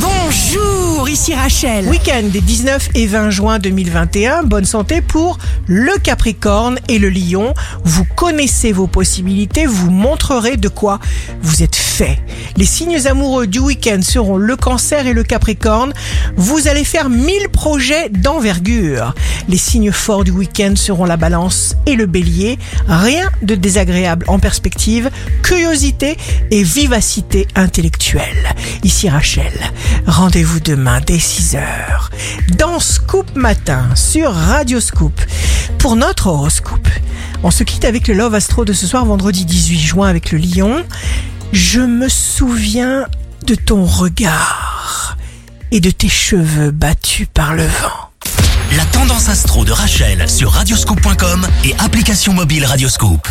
Bonjour, ici Rachel. Week-end des 19 et 20 juin 2021. Bonne santé pour le Capricorne et le Lion. Vous connaissez vos possibilités, vous montrerez de quoi vous êtes fait. Les signes amoureux du week-end seront le Cancer et le Capricorne. Vous allez faire 1000 projets d'envergure. Les signes forts du week-end seront la Balance et le Bélier. Rien de désagréable en perspective, curiosité et vivacité intellectuelle. Ici Rachel. Rendez-vous demain dès 6h dans Scoop Matin sur Radio Scoop pour notre horoscope. On se quitte avec le Love Astro de ce soir vendredi 18 juin avec le Lion. Je me souviens de ton regard et de tes cheveux battus par le vent. La tendance astro de Rachel sur radioscope.com et application mobile Radioscope.